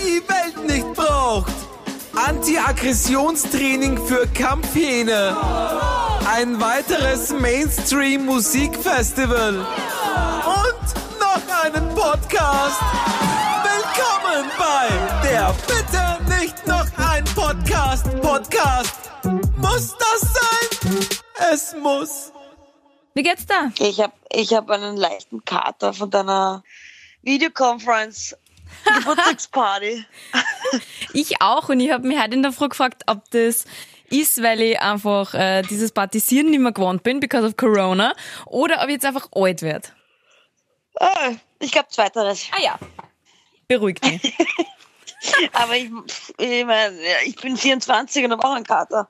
die Welt nicht braucht. Anti-Aggressionstraining für Kampfhähne. Ein weiteres Mainstream-Musikfestival. Und noch einen Podcast. Willkommen bei der Bitte nicht noch ein Podcast. Podcast. Muss das sein? Es muss. Wie geht's da? Ich habe ich hab einen leichten Kater von deiner Videoconference Geburtstagsparty. Ich auch und ich habe mich heute in der Früh gefragt, ob das ist, weil ich einfach äh, dieses Partisieren nicht mehr gewohnt bin, because of Corona, oder ob ich jetzt einfach alt werde. Ah, ich glaube zweiteres. Ah ja. Beruhigt mich. Aber ich, ich, mein, ich bin 24 und habe auch einen Kater.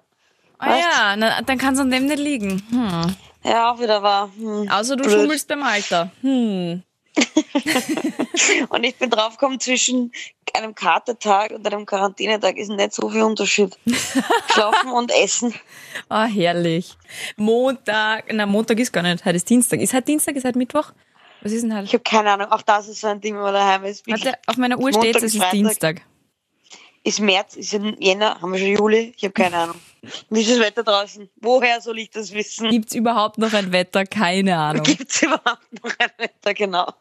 Ah ja, na, dann kann es an dem nicht liegen. Hm. Ja, auch wieder wahr. Hm. Außer du Blöd. schummelst beim Alter. Hm. Und ich bin draufgekommen, zwischen einem Katertag und einem Quarantänetag ist nicht so viel Unterschied. Schlafen und Essen. Ah, herrlich. Montag, na Montag ist gar nicht, heute ist Dienstag. Ist heute Dienstag, ist heute Mittwoch? Was ist denn Ich heute? habe keine Ahnung, auch das ist so ein Ding, wenn man daheim ist. Warte, auf meiner Uhr steht es ist Freitag. Dienstag. Ist März, ist Jänner, haben wir schon Juli? Ich habe keine Ahnung. Wie ist das Wetter draußen? Woher soll ich das wissen? Gibt's überhaupt noch ein Wetter? Keine Ahnung. Gibt es überhaupt noch ein Wetter, genau.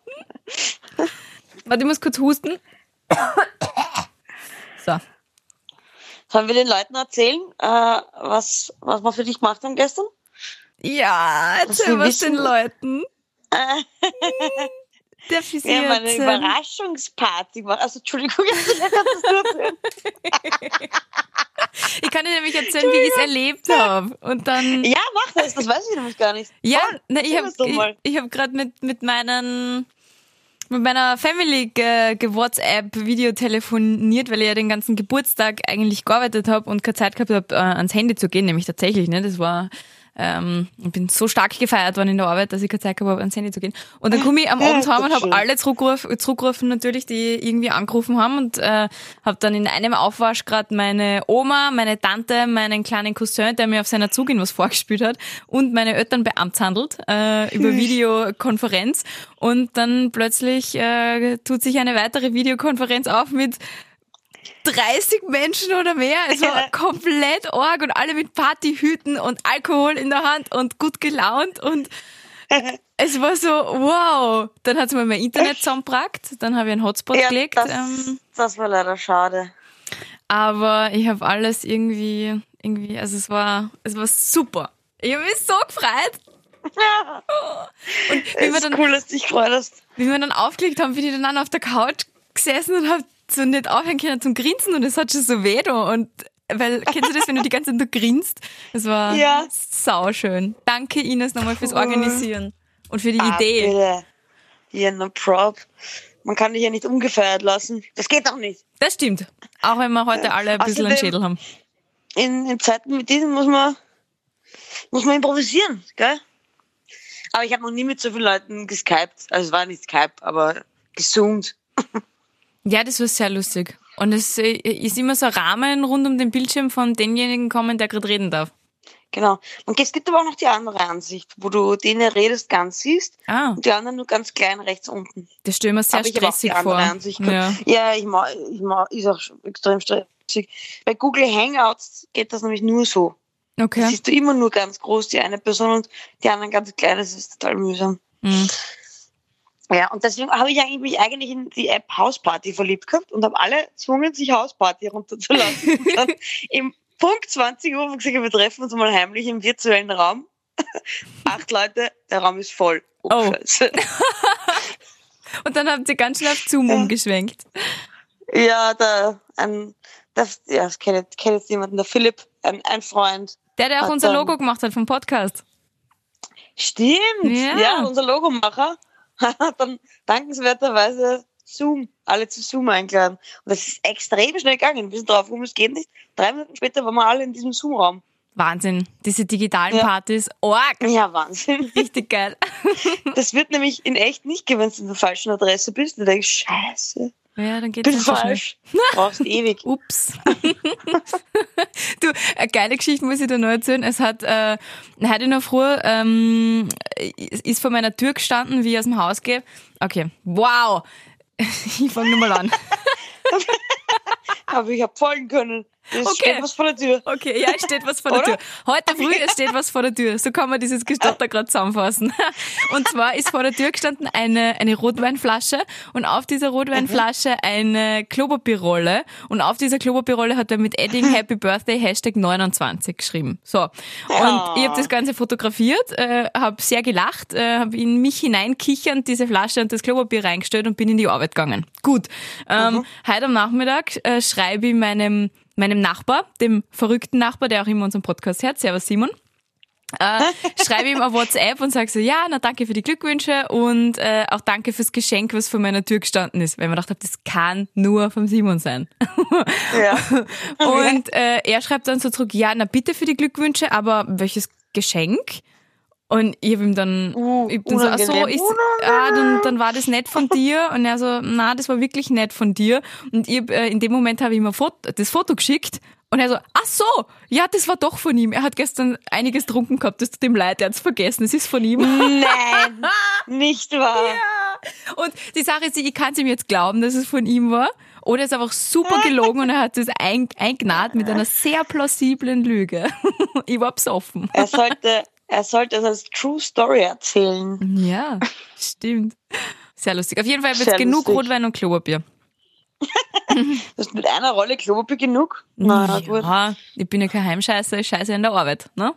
Warte, ich muss kurz husten. So. Sollen wir den Leuten erzählen, äh, was, was wir für dich gemacht haben gestern? Ja, erzähl Sie was den Leuten. Sie Wir haben eine erzählen? Überraschungsparty gemacht. Also, Entschuldigung, jetzt. Ich kann dir nämlich erzählen, wie ich es erlebt habe. Und dann. Ja, mach das, das weiß ich nämlich gar nicht. Ja, Voll. na, ich habe ich, ich hab gerade mit, mit meinen mit meiner Family ge, ge WhatsApp Video telefoniert, weil ich ja den ganzen Geburtstag eigentlich gearbeitet habe und keine Zeit gehabt habe, äh, ans Handy zu gehen, nämlich tatsächlich, ne? Das war ähm, ich bin so stark gefeiert worden in der Arbeit, dass ich keine Zeit gehabt habe, ans Handy zu gehen. Und dann komme ich am Abend heim und habe alle zurückgerufen, zurückgerufen natürlich, die irgendwie angerufen haben und äh, habe dann in einem Aufwasch gerade meine Oma, meine Tante, meinen kleinen Cousin, der mir auf seiner Zugin was vorgespielt hat und meine Eltern beamtshandelt äh, über Videokonferenz. Und dann plötzlich äh, tut sich eine weitere Videokonferenz auf mit 30 Menschen oder mehr. Es war komplett arg und alle mit Partyhüten und Alkohol in der Hand und gut gelaunt und es war so, wow. Dann hat mir mein Internet zusammengebracht, dann habe ich einen Hotspot Ja, gelegt. das, Ähm, das war leider schade. aber ich habe alles irgendwie, irgendwie, also es war, es war super. Ich habe mich so gefreut. Ja, Und wie wir dann, cool, dass du dich freust. wie wir dann aufgelegt haben, bin ich dann auf der Couch gesessen und habe so nicht aufhören können zum Grinsen und es hat schon so weh da. Und weil, kennst du das, wenn du die ganze Zeit nur grinst? Es war Ja. sauschön. Danke Ines nochmal fürs Organisieren und für die Ah, Idee. bitte. Ja, no prob. Man kann dich ja nicht ungefeiert lassen. Das geht doch nicht. Das stimmt. Auch wenn wir heute alle ein bisschen einen Schädel haben. In, in Zeiten mit diesen muss man, muss man improvisieren, gell? Aber ich habe noch nie mit so vielen Leuten geskypt. Also es war nicht Skype, aber gezoomt. Ja, das war sehr lustig. Und es äh, ist immer so ein Rahmen rund um den Bildschirm von demjenigen kommen, der gerade reden darf. Genau. Und es gibt aber auch noch die andere Ansicht, wo du den redest ganz siehst Ah, und die anderen nur ganz klein rechts unten. das stelle ich mir sehr aber ich stressig andere vor. Ansicht. Ja. ja ich mag, ich mag, ist auch extrem stressig. Bei Google Hangouts geht das nämlich nur so. Okay. siehst du immer nur ganz groß die eine Person und die anderen ganz klein. Das ist total mühsam. Hm. Ja, und deswegen habe ich eigentlich, mich eigentlich in die App Hausparty verliebt gehabt und habe alle gezwungen, sich Hausparty runterzuladen. und dann im Punkt 20 Uhr haben wir gesagt, wir treffen uns mal heimlich im virtuellen Raum. Acht Leute, der Raum ist voll. Oh, Oh. Scheiße. Und dann habt ihr ganz schnell auf Zoom Ja. umgeschwenkt. Ja, da, ein, das, ja, das kennt jetzt, kennt jetzt jemanden, der Philipp, ein, ein Freund. Der, der auch unser Logo gemacht hat vom Podcast. Stimmt, Ja. ja, unser Logomacher hat dann dankenswerterweise Zoom, alle zu Zoom eingeladen. Und das ist extrem schnell gegangen. Wir sind drauf gekommen, es geht nicht. Drei Minuten später waren wir alle in diesem Zoom-Raum. Wahnsinn. Diese digitalen Ja. Partys. Org. Ja, Wahnsinn. Richtig geil. Das wird nämlich in echt nicht gehen, wenn du in der falschen Adresse bist. Du denkst, scheiße, Ja, dann geht's bin so schnell. falsch. Brauchst ewig. Ups. du, eine geile Geschichte muss ich dir noch erzählen. Es hat äh, heute der Früh ähm, ist vor meiner Tür gestanden, wie ich aus dem Haus gehe. Okay, wow. Ich fange nochmal an. aber ich habe folgen können. Es Okay. steht was vor der Tür. Okay, ja, es steht was vor der? Tür. Heute früh es steht was vor der Tür. So kann man dieses Gestotter gerade zusammenfassen. Und zwar ist vor der Tür gestanden eine, eine Rotweinflasche und auf dieser Rotweinflasche eine Klopapierrolle und auf dieser Klopapierrolle hat er mit Edding Happy Birthday Hashtag 29 geschrieben. So. Und Ja. ich habe das Ganze fotografiert, äh, habe sehr gelacht, äh, habe in mich hineinkichernd diese Flasche und das Klopapier reingestellt und bin in die Arbeit gegangen. Gut. Ähm, Heute am Nachmittag äh, schreibe ich meinem, meinem Nachbar, dem verrückten Nachbar, der auch immer unseren Podcast hört, Servus Simon, äh, schreibe ihm auf WhatsApp und sage so, ja, na danke für die Glückwünsche und äh, auch danke fürs Geschenk, was vor meiner Tür gestanden ist. Weil gedacht habe, das kann nur vom Simon sein. Ja. Und äh, er schreibt dann so zurück, ja, na bitte für die Glückwünsche, aber welches Geschenk? Und ich hab ihm dann, Uh, ich bin so, ach so, ist, ah, dann, dann war das nett von dir. Und er so, na, das war wirklich nett von dir. Und ich, hab, äh, in dem Moment habe ich ihm ein Foto, das Foto geschickt. Und er so, ach so, ja, das war doch von ihm. Er hat gestern einiges trunken gehabt, das tut ihm leid, er hat's vergessen, es ist von ihm. Nein, nicht wahr. Und die Sache ist, ich kann es ihm jetzt glauben, dass es von ihm war. Oder er ist einfach super gelogen und er hat es ein, mit einer sehr plausiblen Lüge. ich war besoffen. Er sollte, er sollte es als True Story erzählen. Ja, stimmt. Sehr lustig. Auf jeden Fall wird es genug lustig. Rotwein und Klopapier. Das ist mit einer Rolle Klopapier genug? Na gut. ja, ich bin ja kein Heimscheißer, ich scheiße in der Arbeit. Ne?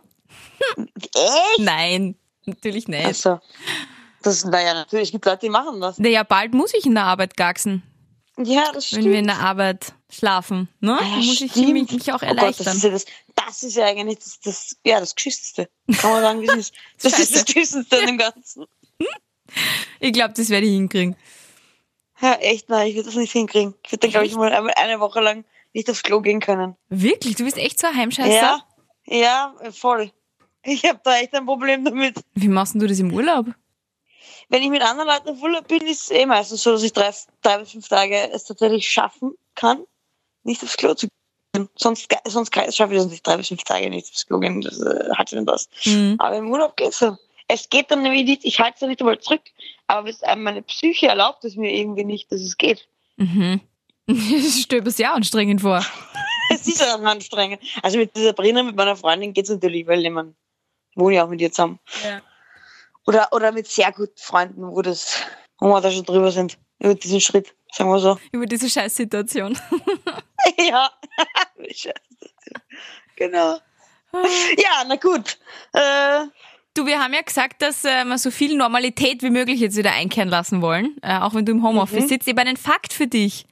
Echt? Nein, natürlich nicht. Also, das, naja, natürlich, es gibt Leute, die machen das. Naja, bald muss ich in der Arbeit gaxen, Ja, das stimmt. wenn wir in der Arbeit schlafen. Ne? Ah ja, muss ich mich, mich auch Oh Gott, erleichtern. das, ist ja das, das ist ja eigentlich das, das, ja, das Geschissenste. Kann man sagen, es ist. Das ist das. Geschissenste an dem Ganzen. ich glaube, das werde ich hinkriegen. Ja, echt, nein, ich würde das nicht hinkriegen. Ich würde dann, glaube ich, mal einmal eine Woche lang nicht aufs Klo gehen können. Wirklich? Du bist echt so ein Heimscheißer? Ja, ja, voll. Ich habe da echt ein Problem damit. Wie machst du das im Urlaub? Wenn ich mit anderen Leuten auf Urlaub bin, ist es eh meistens so, dass ich drei, drei bis fünf Tage es tatsächlich schaffen kann, nicht aufs Klo zu gehen. Sonst, sonst schaffe ich das nicht, drei bis fünf Tage nicht aufs Klo gehen. Das äh, hat schon was. Mhm. Aber im Urlaub geht's so. Es geht dann nämlich nicht, ich halte es ja nicht einmal zurück, aber es, äh, meine Psyche erlaubt es mir irgendwie nicht, dass es geht. Mhm. Das stöbe es ja anstrengend vor. Es ist auch anstrengend. Also mit dieser Sabrina, mit meiner Freundin geht's natürlich, weil ich wohne ja auch mit ihr zusammen. Ja. Oder, oder mit sehr guten Freunden, wo das, wo wir da schon drüber sind, über diesen Schritt, sagen wir so. Über diese Scheißsituation. ja. Genau. Ja, na gut. Äh, Du, wir haben ja gesagt, dass äh, wir so viel Normalität wie möglich jetzt wieder einkehren lassen wollen, äh, auch wenn du im Homeoffice Mhm. sitzt. Ich habe einen Fakt für dich.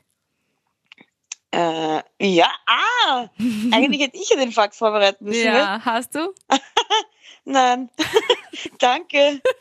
äh, ja, ah, eigentlich hätte ich ja den Fakt vorbereiten müssen. gell? Ja, hast du? Nein. Danke.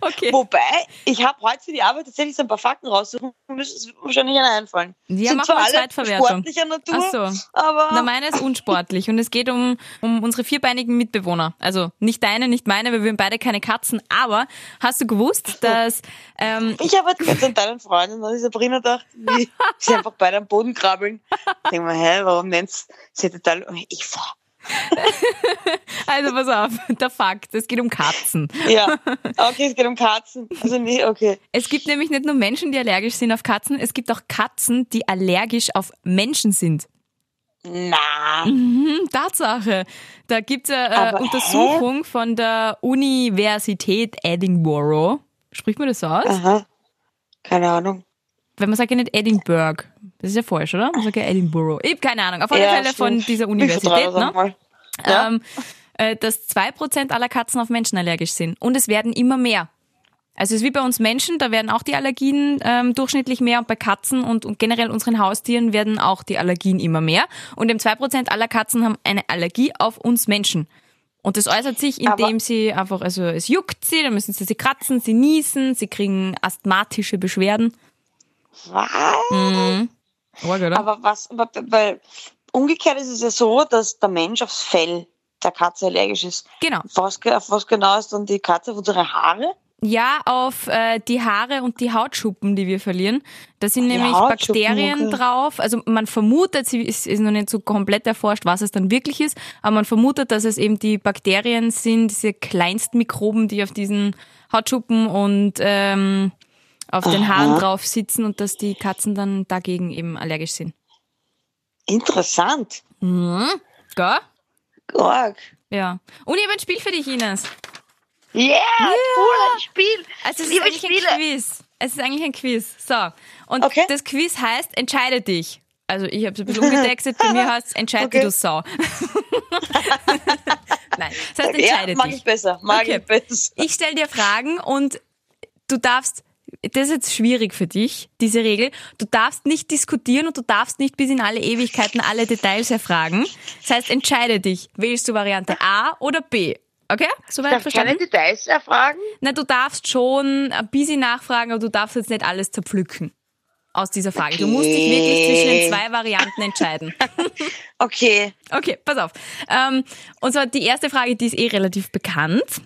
Okay. Wobei, ich habe heute für die Arbeit tatsächlich so ein paar Fakten raussuchen müssen. Es wird mir wahrscheinlich einer einfallen. Ja, Sind mach zwar mal alle Zweitverwertung. sportlicher Natur, Ach so. aber Na, meine ist unsportlich und es geht um, um unsere vierbeinigen Mitbewohner. Also nicht deine, nicht meine, weil wir haben beide keine Katzen. Aber hast du gewusst, dass ähm, ich habe halt an deinen Freunden, dass ich Sabrina dachte, wie sie einfach beide am Boden krabbeln. Ich denke mal, hä, warum nennt's sie total, ich fahr. also pass auf, der Fakt, es geht um Katzen. Ja, okay, es geht um Katzen. Also nee, okay. Es gibt nämlich nicht nur Menschen, die allergisch sind auf Katzen, es gibt auch Katzen, die allergisch auf Menschen sind. Na, Hm, Tatsache. Da gibt's eine Aber, äh, Untersuchung von der Universität Edinburgh. Spricht man das so aus? aha. Keine Ahnung. Weil man sagt ja nicht Edinburgh. Das ist ja falsch, oder? Man sagt ja Edinburgh. Ich habe keine Ahnung. Auf alle Ja, Fälle von dieser Universität, ne? Ja. ähm, äh, dass zwei Prozent aller Katzen auf Menschen allergisch sind. Und es werden immer mehr. Also es ist wie bei uns Menschen, da werden auch die Allergien ähm, durchschnittlich mehr und bei Katzen und, und generell unseren Haustieren werden auch die Allergien immer mehr. Und eben zwei Prozent aller Katzen haben eine Allergie auf uns Menschen. Und das äußert sich, indem Aber- sie einfach, also es juckt sie, dann müssen sie sie kratzen, sie niesen, sie kriegen asthmatische Beschwerden. Was? Org, oder? Aber was, aber, weil umgekehrt ist es ja so, dass der Mensch aufs Fell der Katze allergisch ist. genau. Was, auf was genau ist dann die Katze? Auf unsere Haare? Ja, auf äh, die Haare und die Hautschuppen, die wir verlieren. Da sind Die nämlich Bakterien okay. drauf. Also man vermutet, sie ist, ist noch nicht so komplett erforscht, was es dann wirklich ist, aber man vermutet, dass es eben die Bakterien sind, diese Kleinstmikroben, die auf diesen Hautschuppen und ähm, auf den Aha. Haaren drauf sitzen und dass die Katzen dann dagegen eben allergisch sind. Interessant. Mhm. Gell? Org. Ja. Und ich habe ein Spiel für dich, Ines. Yeah, cool, ein Spiel. Also es ist Liebe eigentlich Spiele. ein Quiz. Es ist eigentlich ein Quiz. So. Und Okay. das Quiz heißt, entscheide dich. Also ich habe es ein bisschen umgetextet, bei mir heißt es, entscheide Okay. du Sau. Nein, das heißt, Ja, entscheide mag dich. ich besser, mag Okay. ich besser. Ich stelle dir Fragen und du darfst, das ist jetzt schwierig für dich, diese Regel, du darfst nicht diskutieren und du darfst nicht bis in alle Ewigkeiten alle Details erfragen. Das heißt, entscheide dich. Wählst du Variante A oder B? Okay? Soweit Darf ich keine verstanden? Details erfragen? Na, du darfst schon ein bisschen nachfragen, aber du darfst jetzt nicht alles zerpflücken aus dieser Frage. Du musst dich wirklich zwischen den zwei Varianten entscheiden. Okay. Okay, pass auf. Ähm, und zwar die erste Frage, die ist eh relativ bekannt.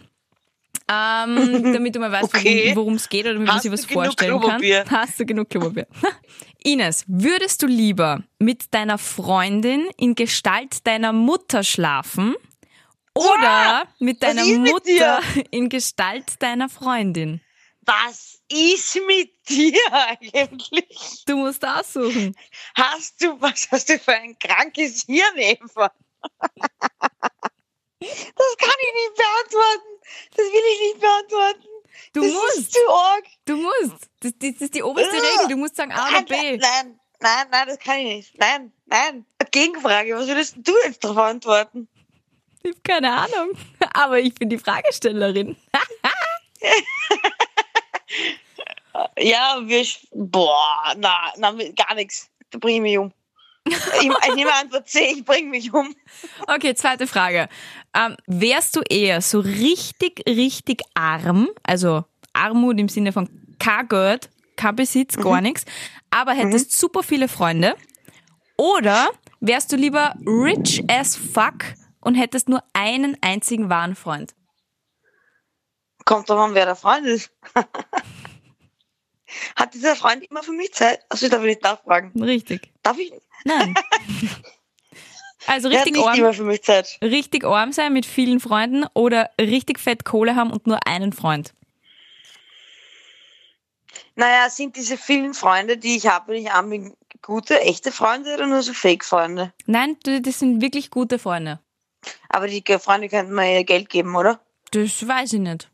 Ähm, damit du mal weißt, Okay. worum es geht oder damit man sich was vorstellen kann. Hast du genug Klopapier? Ines, würdest du lieber mit deiner Freundin in Gestalt deiner Mutter schlafen oder mit was deiner ist mit Mutter in Gestalt deiner Freundin? Was ist mit dir eigentlich? Du musst aussuchen. Hast du, was hast du für ein krankes Hirn, Eva? Das kann ich nicht beantworten. Das will ich nicht beantworten. Du das musst. ist zu arg. Du musst. Das, das ist die oberste. Regel. Du musst sagen A oder Nein, B. nein, nein, nein, das kann ich nicht. Nein, nein. Gegenfrage, was würdest du jetzt darauf antworten? Ich habe keine Ahnung. Aber ich bin die Fragestellerin. Ja, wir, boah, na, na, gar nichts. Da bring ich mich um. Ich, ich nehme Antwort C, ich bring mich um. Okay, zweite Frage. Ähm, wärst du eher so richtig, richtig arm, also Armut im Sinne von kein Geld, kein Besitz, gar nichts, aber hättest super viele Freunde? Oder wärst du lieber rich as fuck und hättest nur einen einzigen wahren Freund? Kommt drauf an, wer der Freund ist. Hat dieser Freund immer für mich Zeit? Also ich darf nicht nachfragen. Richtig. Darf ich? Nein. Also richtig arm, richtig arm sein mit vielen Freunden oder richtig fett Kohle haben und nur einen Freund? Naja, sind diese vielen Freunde, die ich habe, wenn ich arm bin, gute, echte Freunde oder nur so Fake-Freunde? Nein, das sind wirklich gute Freunde. Aber die Freunde könnten mir ja Geld geben, oder? Das weiß ich nicht,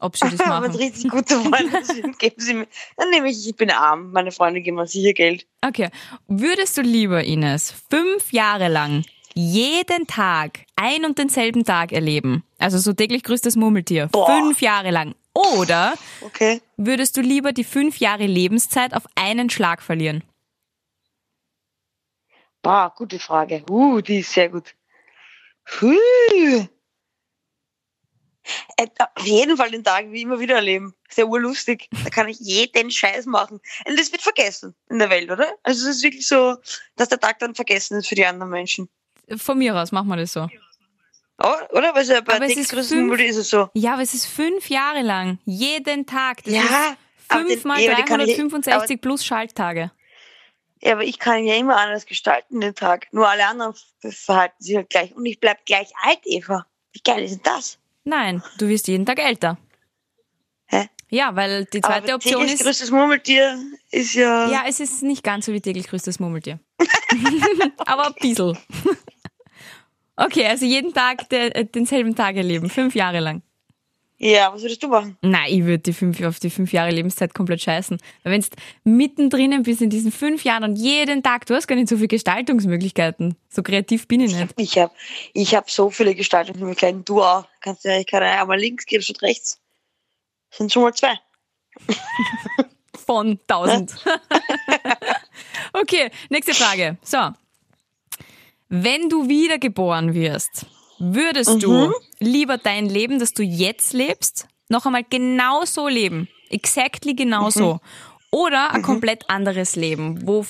ob sie das Wenn machen. richtig gute Freunde sind, geben sie mir. Dann nehme ich, ich bin arm. Meine Freunde geben mir sicher Geld. Okay. Würdest du lieber, Ines, fünf Jahre lang jeden Tag ein und denselben Tag erleben? Also so täglich grüßtes Murmeltier. Boah. Fünf Jahre lang. Oder Okay. würdest du lieber die fünf Jahre Lebenszeit auf einen Schlag verlieren? Boah, gute Frage. Uh, die ist sehr gut. Huh. Äh, Auf jeden Fall den Tag wie immer wieder erleben. Ja urlustig. Da kann ich jeden Scheiß machen. Und das wird vergessen in der Welt, oder? Also es ist wirklich so, dass der Tag dann vergessen ist für die anderen Menschen. Von mir aus machen wir das so. Oh, oder? Weil ja bei Aber es ist fünf- ist es so. Ja, aber es ist fünf Jahre lang. Jeden Tag. Das Ja, ist aber den- fünf mal ja, aber die kann ich- 365 plus Schalttage. Ja, aber ich kann ja immer anders gestalten, den Tag. Nur alle anderen verhalten sich halt gleich. Und ich bleib gleich alt, Eva. Wie geil ist denn das? Nein, du wirst jeden Tag älter. Hä? Ja, weil die zweite aber Option täglich ist, größtes Murmeltier ist ja... Ja, es ist nicht ganz so wie täglich grüßtes Murmeltier. Aber ein bisschen. Okay, also jeden Tag der, äh, denselben Tag erleben, fünf Jahre lang. Ja, was würdest du machen? Nein, ich würde die fünf, auf die fünf Jahre Lebenszeit komplett scheißen. Weil wenn du mittendrin bist in diesen fünf Jahren und jeden Tag, du hast gar nicht so viele Gestaltungsmöglichkeiten. So kreativ bin ich nicht. Ich habe ich hab so viele Gestaltungsmöglichkeiten. Du auch. Kannst ja, ich kann ja einmal links gehen statt rechts. Sind schon mal zwei. Von tausend. okay, nächste Frage. So. Wenn du wiedergeboren wirst, würdest du lieber dein Leben, das du jetzt lebst, noch einmal genau so leben? Exactly genau so. Oder ein komplett anderes Leben, wo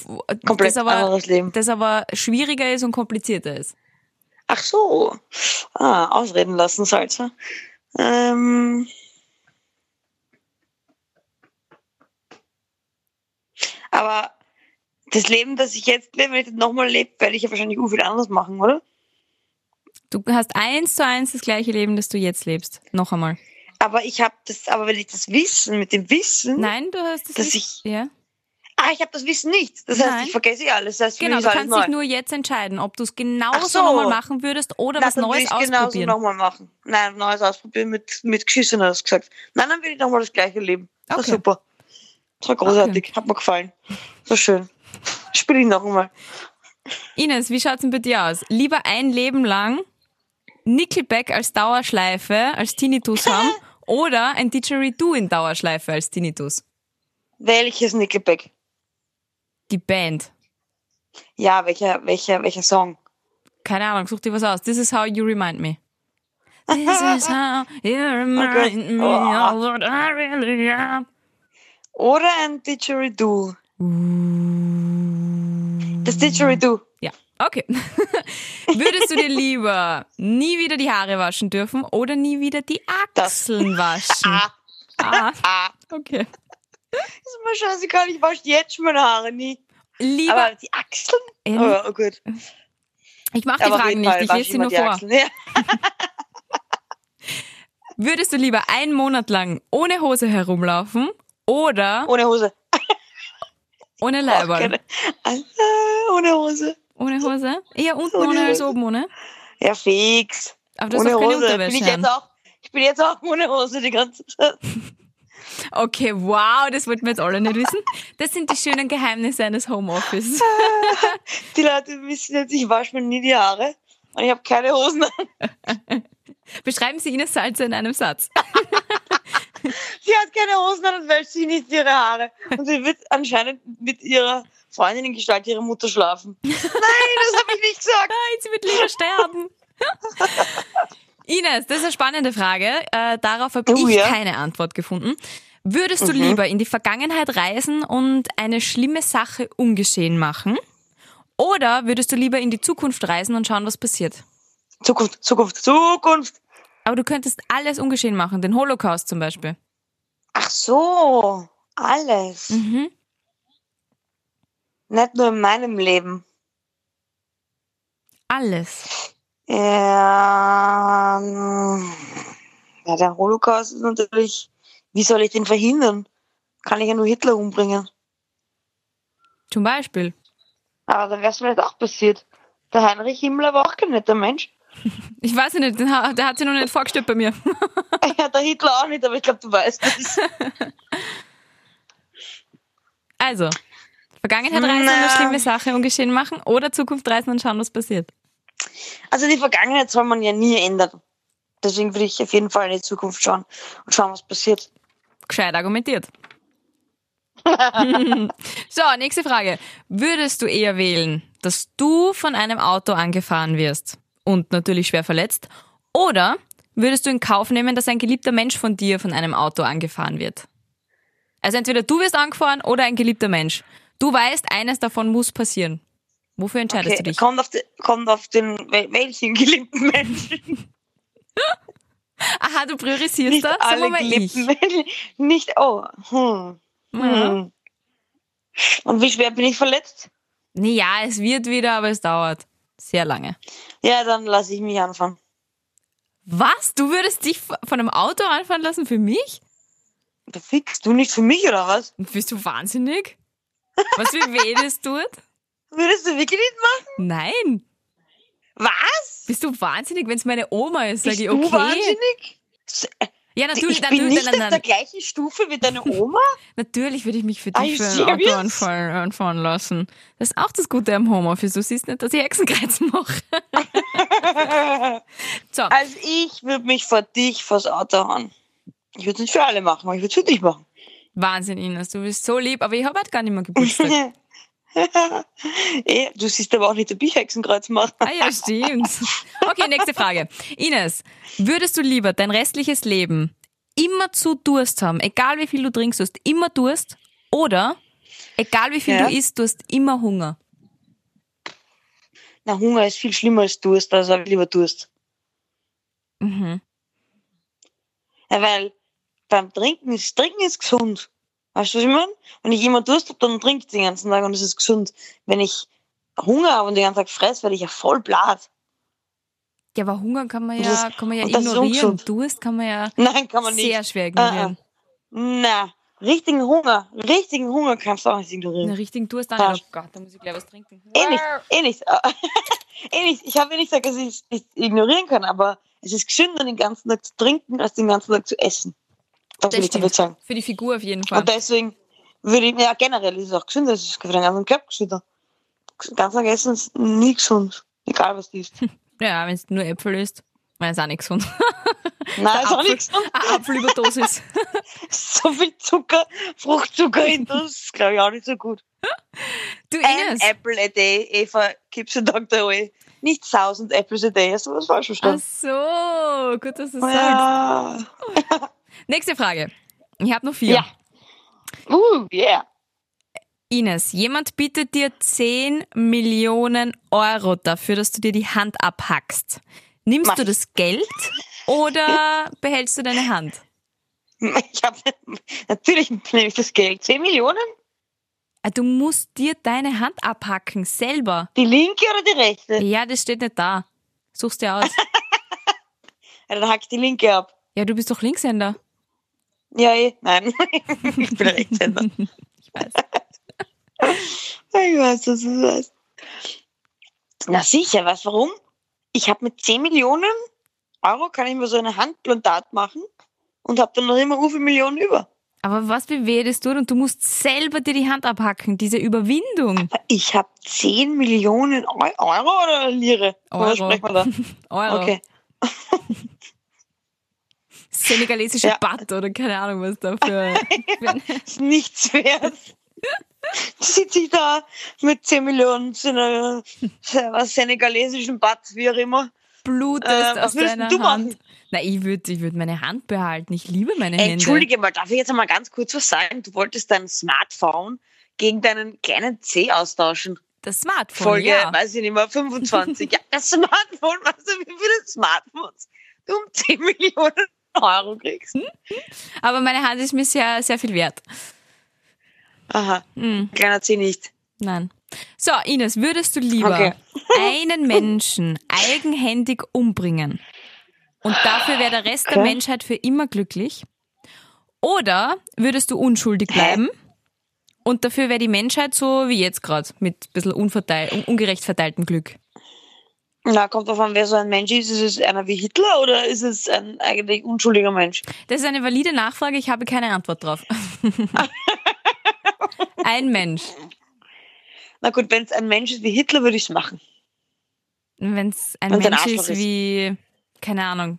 Komplett das aber, anderes Leben. das aber schwieriger ist und komplizierter ist. Ach so. Ah, ausreden lassen, Salzer. Ähm. Aber das Leben, das ich jetzt lebe, wenn ich das nochmal lebe, werde ich ja wahrscheinlich viel anders machen, oder? Du hast eins zu eins das gleiche Leben, das du jetzt lebst. Noch einmal. Aber ich habe das, aber wenn ich das Wissen, mit dem Wissen, Nein, du hast das Dass nicht. ich- ja. Ah, ich habe das Wissen nicht. Das heißt, Nein. ich vergesse eh alles. Das heißt, Genau, du kannst dich neu. nur jetzt entscheiden, ob du es genauso so. nochmal machen würdest oder Na, was dann will Neues ich genauso ausprobieren. nochmal machen. Nein, Neues ausprobieren mit, mit Geschissen, hast du gesagt. Nein, dann will ich nochmal das gleiche leben. Das war Okay. super. Das war großartig. Hat mir gefallen. War schön. Spiel ich noch einmal. Ines, wie schaut's denn bei dir aus? Lieber ein Leben lang Nickelback als Dauerschleife als Tinnitus haben oder ein Didgeridoo in Dauerschleife als Tinnitus? Welches Nickelback? Die Band. Ja, welcher, welcher, welcher Song? Keine Ahnung, such dir was aus. This is how you remind me. This is how you remind me Oh. of what I really am. Oder ein Didgeridoo? Das Didgeridoo. Okay. Würdest du dir lieber nie wieder die Haare waschen dürfen oder nie wieder die Achseln waschen? Ah, Ah, ah. okay. Ist mir scheißegal, ich wasche jetzt schon meine Haare nie. Lieber, Aber die Achseln? Ähm, Oh, oh gut. ich mache die Aber Fragen nicht, ich lese sie nur vor. Achseln. Ja. Würdest du lieber einen Monat lang ohne Hose herumlaufen oder Ohne Hose. ohne keine- Ah, ohne Hose. Ohne Hose? Eher unten Ohne ohne als oben ohne? Ja, fix. Aber du hast ohne auch keine Hose. Bin Unterwäsche ich, an. jetzt auch, ich bin jetzt auch ohne Hose die ganze Zeit. Okay, wow, das wollten wir jetzt alle nicht wissen. Das sind die schönen Geheimnisse eines Homeoffice. Die Leute wissen jetzt, ich wasche mir nie die Haare. Und ich habe keine Hosen an. Beschreiben Sie Ines Salzer in einem Satz. Sie hat keine Hosen an und wäscht sich nicht ihre Haare. Und sie wird anscheinend mit ihrer Freundin in Gestalt ihrer Mutter schlafen. Nein, das habe ich nicht gesagt. Nein, sie wird lieber sterben. Ines, das ist eine spannende Frage. Äh, darauf habe Oh, ich ja. keine Antwort gefunden. Würdest du Mhm. lieber in die Vergangenheit reisen und eine schlimme Sache ungeschehen machen? Oder würdest du lieber in die Zukunft reisen und schauen, was passiert? Zukunft, Zukunft, Zukunft. Aber du könntest alles ungeschehen machen, den Holocaust zum Beispiel. Ach so, alles. Mhm. Nicht nur in meinem Leben. Alles. Ja, ähm, ja, der Holocaust ist natürlich, wie soll ich den verhindern? Kann ich ja nur Hitler umbringen. Zum Beispiel. Aber da wäre es vielleicht auch passiert. Der Heinrich Himmler war auch kein netter Mensch. Ich weiß nicht, der hat sich noch nicht vorgestellt bei mir. Ja, der Hitler auch nicht, aber ich glaube, du weißt das. Also, Vergangenheit reisen und eine Na. schlimme Sache ungeschehen machen oder Zukunft reisen und schauen, was passiert. Also die Vergangenheit soll man ja nie ändern. Deswegen würde ich auf jeden Fall in die Zukunft schauen und schauen, was passiert. Gescheit argumentiert. so, nächste Frage. Würdest du eher wählen, dass du von einem Auto angefahren wirst und natürlich schwer verletzt, oder würdest du in Kauf nehmen, dass ein geliebter Mensch von dir von einem Auto angefahren wird? Also entweder du wirst angefahren oder ein geliebter Mensch. Du weißt, eines davon muss passieren. Wofür entscheidest Okay, du dich? kommt auf, den, kommt auf den wel- welchen geliebten Menschen. Aha, du priorisierst Nicht da? Sagen wir alle mal ich. geliebten Menschen. Nicht, oh. Hm. Ja. Hm. Und wie schwer bin ich verletzt? Nee, ja, es wird wieder, aber es dauert sehr lange. Ja, dann lasse ich mich anfangen. Was? Du würdest dich von einem Auto anfahren lassen für mich? Du fickst du nicht für mich oder was? Bist du wahnsinnig? Was für weh das tut? Würdest du wirklich nicht machen? Nein. Was? Bist du wahnsinnig, wenn es meine Oma ist? Sag Bist ich, du okay. wahnsinnig? Ja, natürlich, ich bin natürlich, nicht nein, auf nein, der nein. gleichen Stufe wie deine Oma? natürlich würde ich mich für dich für ein Auto serious? anfahren, anfahren lassen. Das ist auch das Gute am Homeoffice. Du siehst nicht, dass ich Hexenkreuz mache. so, Also ich würde mich vor dich vors Auto hauen. Ich würde es nicht für alle machen, aber ich würde es für dich machen. Wahnsinn, Ines. Du bist so lieb, aber ich habe halt gar nicht mehr Geburtstag. eh, du siehst aber auch nicht, ob ich Hexenkreuz mache. Ah ja, stimmt. Okay, nächste Frage. Ines, würdest du lieber dein restliches Leben immer zu Durst haben, egal wie viel du trinkst, du hast immer Durst, oder egal wie viel Ja. du isst, du hast immer Hunger? Na, Hunger ist viel schlimmer als Durst, also habe ich lieber Durst. Mhm. Ja, weil beim Trinken ist, Trinken ist gesund. Weißt du, was ich meine? Wenn ich immer Durst habe, dann trinke ich den ganzen Tag und es ist gesund. Wenn ich Hunger habe und den ganzen Tag fress, werde ich ja voll blatt. Ja, aber Hunger kann man ja, das- kann man ja ignorieren. Durst kann man ja Nein, kann man nicht. sehr schwer Ah, ignorieren. ah. Na, richtigen Hunger, richtigen Hunger kannst du auch nicht ignorieren. Einen richtigen Durst an. Passt. Oh Gott, da muss ich gleich was trinken. Eh nicht, eh nicht. eh nicht. Ich habe eh nicht gesagt, dass ich es nicht ignorieren kann, aber es ist gesünder, den ganzen Tag zu trinken, als den ganzen Tag zu essen. Das, will Das ich damit sagen. Für die Figur auf jeden Fall. Und deswegen würde ich, ja generell ist es auch gesünder, es ist für den ganzen Körper gesünder. Den ganzen Tag essen ist nie gesund. Egal was du isst. Ja, wenn es nur Äpfel isst, dann ist auch nichts gesund. Nein, ist auch Apfel- nicht gesund. Eine Apfelüberdosis. So viel Zucker, Fruchtzucker in das ist, glaube ich, auch nicht so gut. Du An Ines. apple a day, Eva keeps the doctor away. Nicht thousand apples a day, hast du was falsch Ach verstanden? so, gut, dass du sagst. Ja. Nächste Frage. Ich habe noch vier. Ja. Uh, yeah. Ines, jemand bietet dir 10 Millionen Euro dafür, dass du dir die Hand abhackst. Nimmst Mach du das Geld oder behältst du deine Hand? Ich habe natürlich nehme ich das Geld. 10 Millionen? Ah, Du musst dir deine Hand abhacken, selber. Die linke oder die rechte? Ja, das steht nicht da. Suchst dir aus. Ja, dann hack ich die linke ab. Ja, du bist doch Linkshänder. Ja, eh. Nein. ich bin Rechtshänder. Ich weiß. Ich weiß, dass du das weißt. Na sicher, du warum? Ich habe mit 10 Millionen Euro kann ich mir so eine Handplantat machen und habe dann noch immer viele Millionen über. Aber was das tut und du musst selber dir die Hand abhacken, diese Überwindung. Ich habe 10 Millionen Eu Euro oder Lire? Was Euro. sprechen wir da? Euro. Okay. Senegalesische Ja. Batt oder keine Ahnung, was da für. für Ist nichts wert. Sitze ich da mit 10 Millionen äh, senegalesischen Bad, wie auch immer. blutest Äh, aus deiner du Hand. machen? Na, ich würde ich würd meine Hand behalten. Ich liebe meine Hände. Entschuldige mal, darf ich jetzt einmal ganz kurz was sagen? Du wolltest dein Smartphone gegen deinen kleinen C austauschen. Das Smartphone, Folge, ja. weiß ich nicht mehr, 25. ja, das Smartphone, weißt du, wie viele Smartphones du um 10 Millionen Euro kriegst? Aber meine Hand ist mir sehr, sehr viel wert. Aha, Hm, kleiner C nicht. nein. So, Ines, würdest du lieber Okay. einen Menschen eigenhändig umbringen und dafür wäre der Rest der Okay. Menschheit für immer glücklich? Oder würdest du unschuldig bleiben und dafür wäre die Menschheit so wie jetzt gerade mit ein bisschen ungerecht verteiltem Glück? Na, kommt drauf an, wer so ein Mensch ist. Ist es einer wie Hitler oder ist es ein eigentlich unschuldiger Mensch? Das ist eine valide Nachfrage, ich habe keine Antwort drauf. Ein Mensch. Na gut, wenn es ein Mensch ist wie Hitler, würde ich es machen. Wenn es ein Wenn's ein Mensch Arschloch ist ist. wie, keine Ahnung.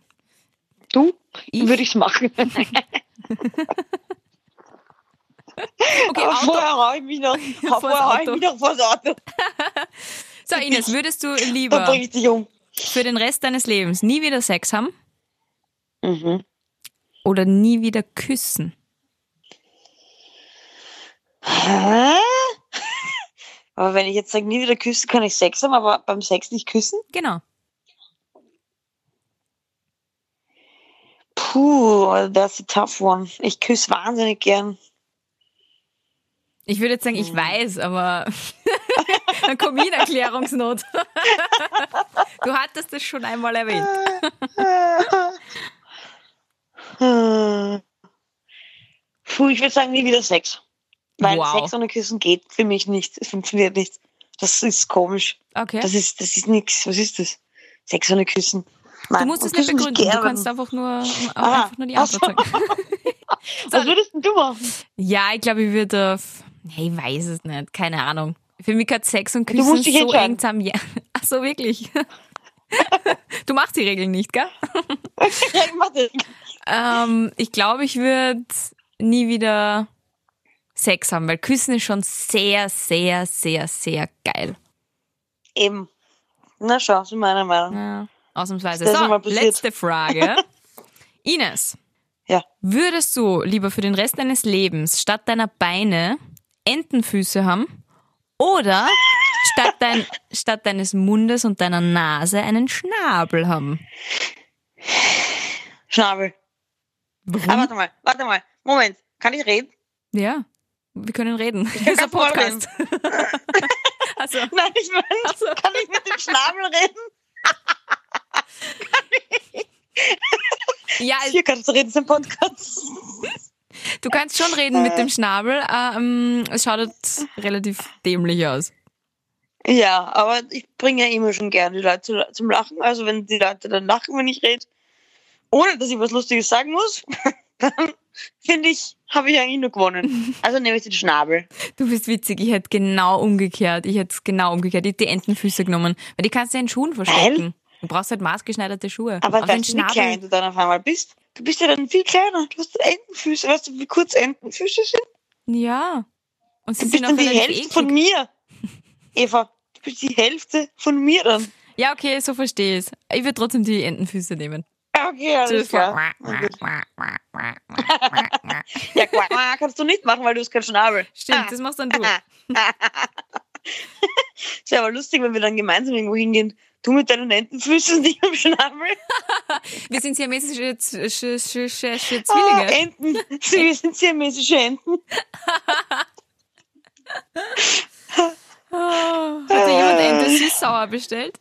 Du? Ich? Würde ich es machen. Okay, Aber Auto. vorher hau ich mich noch, vorher hau ich mich noch vors Auto. So, Ines, würdest du lieber um. für den Rest deines Lebens nie wieder Sex haben Mhm. oder nie wieder küssen? Hä? Aber wenn ich jetzt sage, nie wieder küssen, kann ich Sex haben, aber beim Sex nicht küssen? Genau. Puh, that's a tough one. Ich küsse wahnsinnig gern. Ich würde jetzt sagen, ich weiß, aber dann komme ich in Erklärungsnot. du hattest es schon einmal erwähnt. Puh, ich würde sagen, nie wieder Sex. Weil Wow. Sex ohne Küssen geht für mich nicht. Es funktioniert nicht. Das ist komisch. Okay. Das ist, das ist nix. Was ist das? Sex ohne Küssen. Nein, Du musst es nicht begründen, du kannst einfach nur, Ah, einfach nur die Antwort so. sagen. Was würdest du machen? Ja, ich glaube, ich würde auf. Ich weiß es nicht. Keine Ahnung. Für mich hat Sex und Küssen musst dich so eng zusammen. Ja. Ach so, wirklich. Du machst die Regeln nicht, gell? ja, ich mach das. Ähm, ich glaube, ich würde nie wieder Sex haben, weil Küssen ist schon sehr, sehr, sehr, sehr geil. Eben. Na schau, so meiner Meinung. Ja, ausnahmsweise. So, letzte Frage. Ines, Ja. würdest du lieber für den Rest deines Lebens statt deiner Beine Entenfüße haben oder statt, dein, statt deines Mundes und deiner Nase einen Schnabel haben? Schnabel. Warum? Ah, warte mal, warte mal. Moment. Kann ich reden? ja, wir können reden. Ist kann ein voll Podcast. also, Nein, ich meine, Ach so. kann ich mit dem Schnabel reden? ja, Hier kannst du reden, ist ein Podcast. Du kannst schon reden mit dem Schnabel. Ähm, es schaut relativ dämlich aus. Ja, aber ich bringe ja immer schon gerne die Leute zum Lachen. Also wenn die Leute dann lachen, wenn ich rede, ohne dass ich was Lustiges sagen muss, dann finde ich, habe ich eigentlich nur gewonnen. Also nehme ich den Schnabel. Du bist witzig, ich hätte genau umgekehrt. Ich hätte es genau umgekehrt. Ich hätte die Entenfüße genommen. Weil die kannst du ja in Schuhen verstecken. Du brauchst halt maßgeschneiderte Schuhe. Aber weißt du, wie klein du dann auf einmal bist? Du bist ja dann viel kleiner. Du hast Entenfüße. Weißt du, wie kurz Entenfüße sind? Ja. Und sie Du sind bist auch dann die Hälfte von eklig. mir. Eva, du bist die Hälfte von mir dann. Ja, okay, so verstehe ich Ich würde trotzdem die Entenfüße nehmen. Okay, alles klar. Ja, quack, kannst du nicht machen, weil du hast keinen Schnabel. Stimmt, das machst dann du. Ist ja aber lustig, wenn wir dann gemeinsam irgendwo hingehen. Du mit deinen Entenfüßen und ich am Schnabel. Wir sind siamesische Oh, Zwillinge. Enten. Sie sind siamesische Enten. Oh, hat da jemand Süß-sauer bestellt?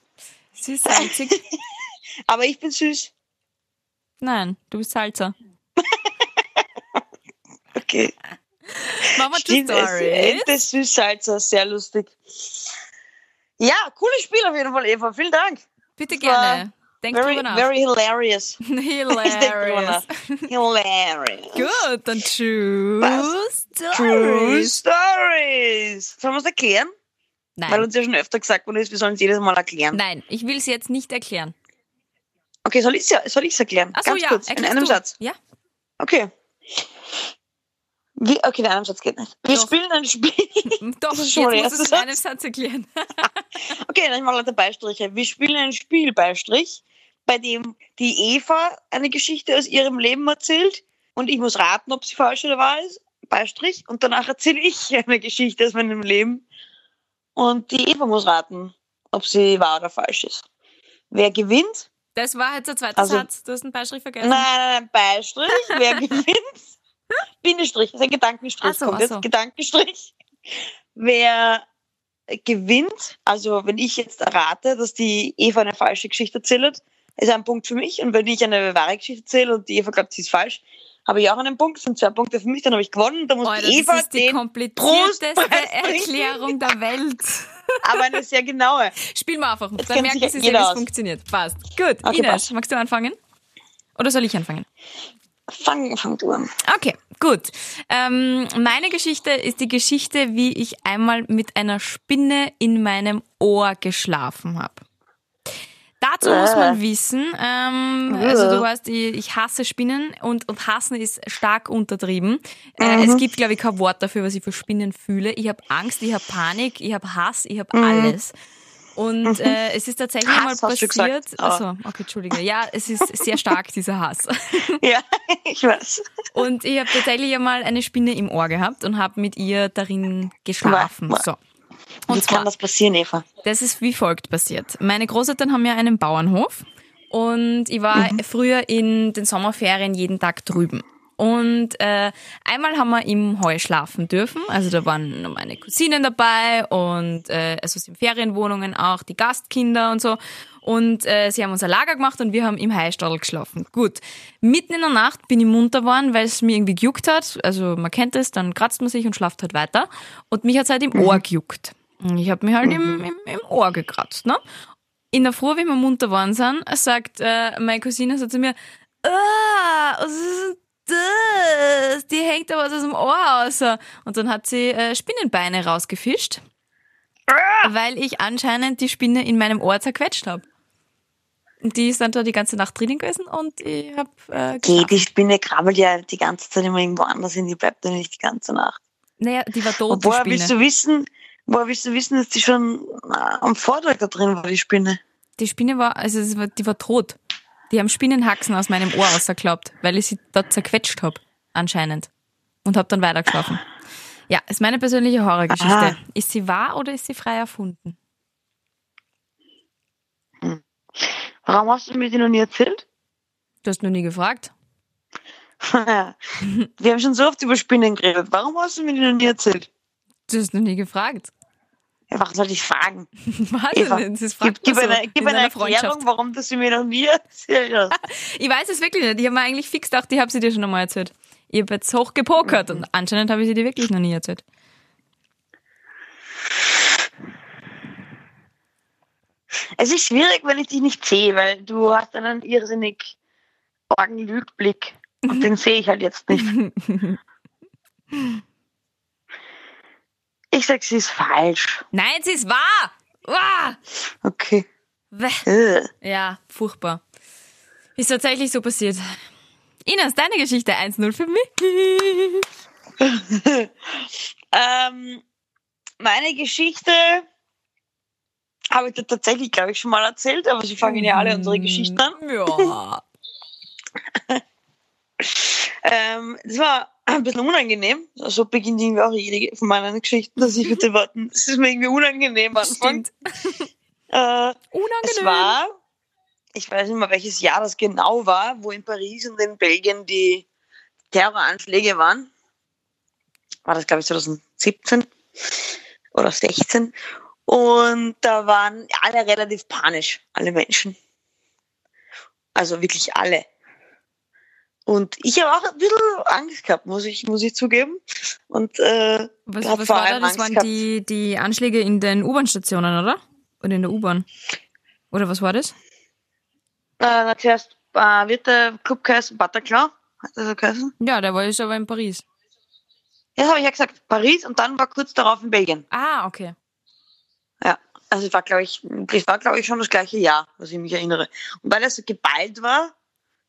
Süß-salzig? Aber ich bin süß. Nein, du bist Salzer. Okay. Mama Stimmt, Story. Ente Süßsalzer, sehr lustig. Ja, cooles Spiel auf jeden Fall, Eva. Vielen Dank. Bitte gerne. Denk Very, drüber nach. very hilarious. Hilarious. Hilarious. Gut, dann True Was? True Stories. Stories. Sollen wir es erklären? Weil Nein. uns ja schon öfter gesagt worden ist, wir sollen es jedes Mal erklären. Nein, ich will es jetzt nicht erklären. Okay, soll ich es soll ich's erklären? Achso, Ganz ja, kurz, in einem du. Satz. Ja. Okay. Wie, okay, in einem Satz geht nicht. Wir Doch. spielen ein Spiel. Doch, Das ist jetzt schon der musst erste in einem Satz erklären. Okay, dann mal ein Beistriche. Wir spielen ein Spiel Beistrich, bei dem die Eva eine Geschichte aus ihrem Leben erzählt und ich muss raten, ob sie falsch oder wahr ist. Beistrich. Und danach erzähle ich eine Geschichte aus meinem Leben und die Eva muss raten, ob sie wahr oder falsch ist. Wer gewinnt? Das war jetzt der zweite Also- Satz. Du hast einen Beistrich vergessen. Nein, nein, nein, Beistrich. Wer gewinnt? Bindestrich, das ist ein Gedankenstrich. Ach so, Kommt ach jetzt so. Gedankenstrich. Wer gewinnt, also wenn ich jetzt errate, dass die Eva eine falsche Geschichte erzählt, ist ein Punkt für mich. Und wenn ich eine wahre Geschichte erzähle und die Eva glaubt, sie ist falsch, habe ich auch einen Punkt. Das sind zwei Punkte für mich, dann habe ich gewonnen. Da muss Alter, die Eva das ist die komplizierteste. Erklärung der Welt. aber eine sehr genaue. Spiel mal einfach. Jetzt Dann merken sich sie ja, wie es funktioniert. Passt. Gut. Okay, Ines, passt. magst du anfangen? Oder soll ich anfangen? Fang, fang du an. Okay, gut. Ähm, meine Geschichte ist die Geschichte, wie ich einmal mit einer Spinne in meinem Ohr geschlafen habe. Dazu muss man Äh. wissen, ähm, also du Äh. weißt, ich, ich hasse Spinnen und, und hassen ist stark untertrieben. Äh, es gibt, glaube ich, kein Wort dafür, was ich für Spinnen fühle. Ich habe Angst, ich habe Panik, ich habe Hass, ich habe alles. Und äh, es ist tatsächlich Hass du passiert. gesagt, aber- Achso, okay, Entschuldige. Ja, es ist sehr stark, dieser Hass. Ja, ich weiß. Und ich habe tatsächlich einmal eine Spinne im Ohr gehabt und habe mit ihr darin geschlafen. Wa- So. Wie Und zwar, kann das passieren, Eva? das ist wie folgt passiert. Meine Großeltern haben ja einen Bauernhof und ich war früher in den Sommerferien jeden Tag drüben. Und äh, einmal haben wir im Heu schlafen dürfen. Also da waren meine Cousinen dabei und äh, also es sind Ferienwohnungen auch, die Gastkinder und so. Und äh, sie haben unser Lager gemacht und wir haben im Heistadel geschlafen. Gut. Mitten in der Nacht bin ich munter geworden, weil es mir irgendwie gejuckt hat. Also man kennt es, dann kratzt man sich und schlaft halt weiter. Und mich hat halt im Ohr gejuckt. Und Ich habe mich halt im, im, im Ohr gekratzt. Ne? In der Früh, wie wir munter geworden sind, sagt äh, meine Cousine so zu mir, ah, was ist das? Die hängt da was aus dem Ohr raus. Und dann hat sie äh, Spinnenbeine rausgefischt, weil ich anscheinend die Spinne in meinem Ohr zerquetscht habe. Und die ist dann da die ganze Nacht drinnen gewesen und ich habe äh, geschlafen. die Spinne krabbelt ja die ganze Zeit immer irgendwo anders hin, die bleibt ja nicht die ganze Nacht. Naja, die war tot, Und woher willst du wissen, woher willst du wissen, dass die schon äh, am Vortag da drin war, die Spinne? Die Spinne war, also war, die war tot. Die haben Spinnenhaxen aus meinem Ohr rausgeklappt, weil ich sie dort zerquetscht habe, anscheinend. Und habe dann weitergeschlafen. Ja, ist meine persönliche Horrorgeschichte. Aha. Ist sie wahr oder ist sie frei erfunden? Warum hast du mir die noch nie erzählt? Du hast noch nie gefragt. Wir haben schon so oft über Spinnen geredet. Warum hast du mir die noch nie erzählt? Du hast noch nie gefragt. Was soll ich fragen? Was Eva? Das Gib, fragt gib, man so eine, gib in eine Erklärung, warum du sie mir noch nie erzählt hast. Ich weiß es wirklich nicht. Ich habe mir eigentlich fix gedacht, ich habe sie dir schon einmal erzählt. Ich habe jetzt hoch gepokert und anscheinend habe ich sie dir wirklich noch nie erzählt. Es ist schwierig, wenn ich dich nicht sehe, weil du hast einen irrsinnig argen Lügblick. Und den sehe ich halt jetzt nicht. Ich sag, sie ist falsch. Nein, sie ist wahr! Uah! Okay. Äh. Ja, furchtbar. Ist tatsächlich so passiert. Ines, deine Geschichte 1-0 für mich. Ähm, meine Geschichte habe ich dir tatsächlich, glaube ich, schon mal erzählt, aber sie fangen ja alle unsere Geschichten an. Ja. Ähm, das war ein bisschen unangenehm. So beginnt irgendwie auch jede von meinen Geschichten, dass ich mit den Worten, es ist mir irgendwie unangenehm am Anfang. Äh, es Unangenehm. war, ich weiß nicht mehr, welches Jahr das genau war, wo in Paris und in Belgien die Terroranschläge waren. War das, glaube ich, 2017 oder 16. Und da waren alle relativ panisch, alle Menschen. Also wirklich alle. Und ich habe auch ein bisschen Angst gehabt, muss ich, muss ich zugeben. Und äh, Was, was vor war da? allem Das Angst waren gehabt. die, die Anschläge in den U-Bahn-Stationen, oder? Oder in der U-Bahn? Oder was war das? Äh, na, zuerst äh, wird der Club geheißen Bataclan. Hat das so geheißen? Ja, der war jetzt aber in Paris. Ja, das habe ich ja gesagt. Paris und dann war kurz darauf in Belgien. Ah, okay. Ja. Also es war, glaube ich, das war, glaube ich, schon das gleiche Jahr, was ich mich erinnere. Und weil das so geballt war,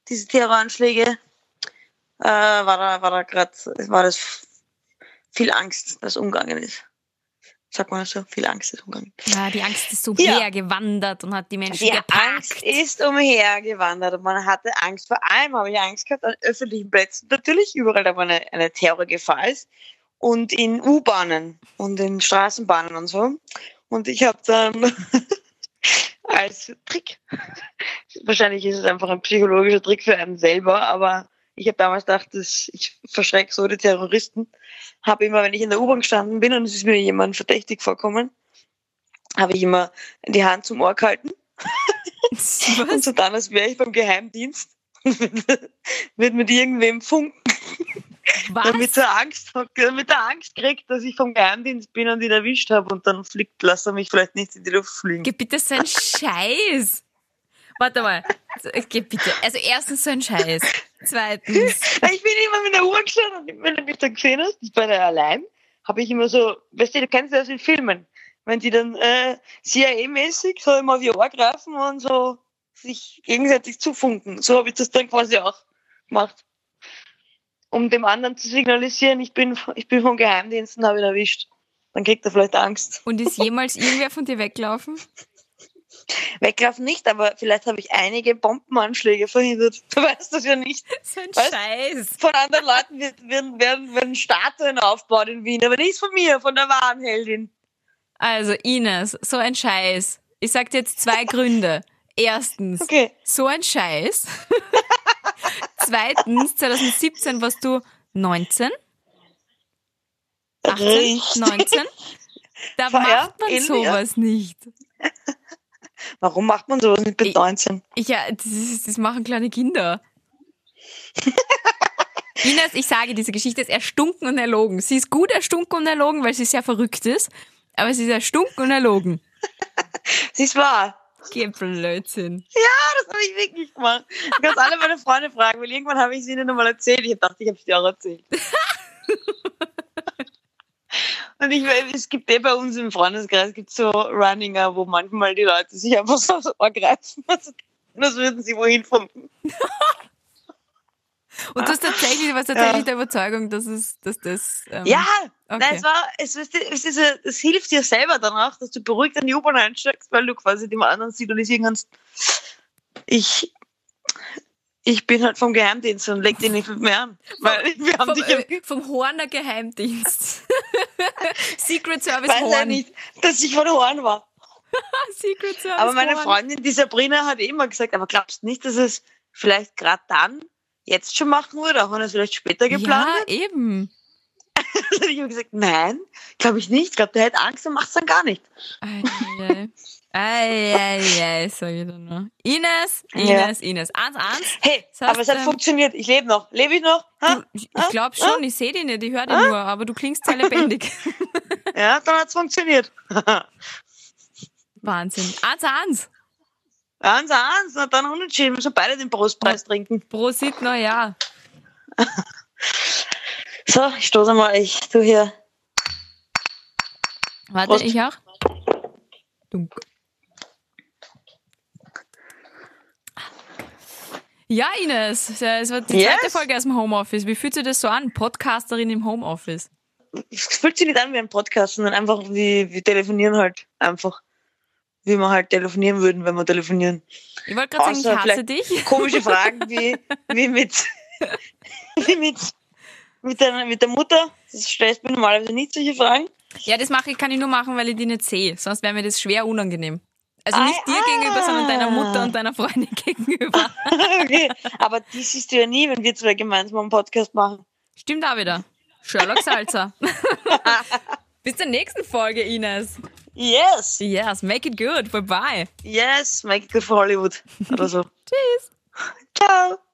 diese Terroranschläge, äh, war da, war da gerade, war das viel Angst, das umgegangen ist. Sagt man so? Viel Angst ist umgegangen. Ja, die Angst ist so Ja. und hat die Menschen Die gepackt. Angst ist umhergewandert und man hatte Angst. Vor allem habe ich Angst gehabt an öffentlichen Plätzen, natürlich überall, da wo eine, eine Terrorgefahr ist und in U-Bahnen und in Straßenbahnen und so. Und ich habe dann als Trick, wahrscheinlich ist es einfach ein psychologischer Trick für einen selber, aber ich habe damals gedacht, dass ich verschrecke so die Terroristen. Habe immer, wenn ich in der U-Bahn gestanden bin und es ist mir jemand verdächtig vorkommen, habe ich immer die Hand zum Ohr gehalten und Was? so dann, als wäre ich beim Geheimdienst, wird mit irgendwem funken, damit Was? er Angst, damit er Angst kriegt, dass ich vom Geheimdienst bin und ihn erwischt habe und dann fliegt, lass er mich vielleicht nicht in die Luft fliegen. Geh bitte so ein Scheiß. Warte mal. Geh bitte. Also erstens so ein Scheiß. Zweitens. Ich bin immer mit der Uhr gestanden und wenn du mich dann gesehen hast, ich war da allein, habe ich immer so, weißt du, du kennst das in Filmen, wenn die dann äh, CIA-mäßig so immer auf ihr Ohr greifen und so sich gegenseitig zufunken. So habe ich das dann quasi auch gemacht. Um dem anderen zu signalisieren, ich bin, ich bin vom Geheimdienst und habe ihn erwischt. Dann kriegt er vielleicht Angst. Und ist jemals irgendwer von dir weggelaufen? Weglaufen nicht, aber vielleicht habe ich einige Bombenanschläge verhindert. Du weißt das ja nicht. So ein Was? Scheiß. Von anderen Leuten wird, werden, werden, werden Statuen aufgebaut in Wien, aber nicht von mir, von der wahren Heldin. Also Ines, so ein Scheiß. Ich sag dir jetzt zwei Gründe. Erstens, Okay. so ein Scheiß. Zweitens, 2017 warst du 19? 18? Richtig. 19? Da ja macht man sowas nicht. Warum macht man sowas mit Ich- 19? Ich, ja, das, ist- das machen kleine Kinder. Ines, ich sage, diese Geschichte ist erstunken und erlogen. Sie ist gut erstunken und erlogen, weil sie sehr verrückt ist, aber sie ist erstunken und erlogen. Sie ist wahr. Geh Blödsinn. Das habe ich wirklich gemacht. Du kannst alle meine Freunde fragen, weil irgendwann habe ich es ihnen nochmal erzählt. Ich dachte, ich habe es dir auch erzählt. Und ich es gibt eh bei uns im Freundeskreis gibt so Runninger, wo manchmal die Leute sich einfach so aufs Ohr greifen. Also, das würden sie wohin funken. Und du hast tatsächlich, warst tatsächlich der Überzeugung, dass es, dass das, ähm, Ja, okay. nein, es war, es, ist, es, ist, es hilft dir selber danach, dass du beruhigt an die U-Bahn einsteigst, weil du quasi dem anderen signalisieren kannst, ich, ich bin halt vom Geheimdienst und leg dich nicht mit mir an. Weil wir haben vom, dich ja, vom Horner Geheimdienst. Secret Service weiß ja Horn. nicht, dass ich von Horn war. Secret Service Aber meine Horn. Freundin, die Sabrina, hat immer gesagt, aber glaubst du nicht, dass es vielleicht gerade dann jetzt schon machen würde, auch wenn es vielleicht später geplant Ja, eben. ist? ich habe gesagt, nein, glaube ich nicht. Ich glaube, der hätte Angst und macht es dann gar nicht. Ei, ei, ei. Eieiei, sag ich dann nur. Ines, Ines, Ines. Eins, eins. Hey, Das heißt, aber es hat ähm, funktioniert. Ich lebe noch. Lebe ich noch? Ha? Du, ich glaube schon, ich sehe dich nicht, ich höre dich nur, aber du klingst sehr lebendig. Ja, dann hat's funktioniert. Wahnsinn. Eins, eins. Eins, eins, na dann unentschieden. Wir müssen beide den Prostpreis trinken. Prosit Neujahr. So, ich stoße mal. Ich tu hier. Warte, Prost. ich auch. Dunk. Ja, Ines, es war die zweite Yes. Folge aus dem Homeoffice. Wie fühlt sich das so an? Podcasterin im Homeoffice. Es fühlt sich nicht an wie ein Podcast, sondern einfach wie wir telefonieren halt. Einfach. Wie wir halt telefonieren würden, wenn wir telefonieren. Ich wollte gerade sagen, ich hasse dich. Komische Fragen wie, wie mit, wie mit, mit der, mit der Mutter. Das stellst du mir normalerweise nicht solche Fragen. Ja, das mache ich, kann ich nur machen, weil ich die nicht sehe. Sonst wäre mir das schwer unangenehm. Also Ah, nicht dir ah. gegenüber, sondern deiner Mutter und deiner Freundin gegenüber. okay. Aber die siehst du ja nie, wenn wir zwei gemeinsam einen Podcast machen. Stimmt auch wieder. Sherlock Salzer. Bis zur nächsten Folge, Ines. Yes! Yes, make it good. Bye bye. Yes, make it good for Hollywood. Oder so. Tschüss. Ciao!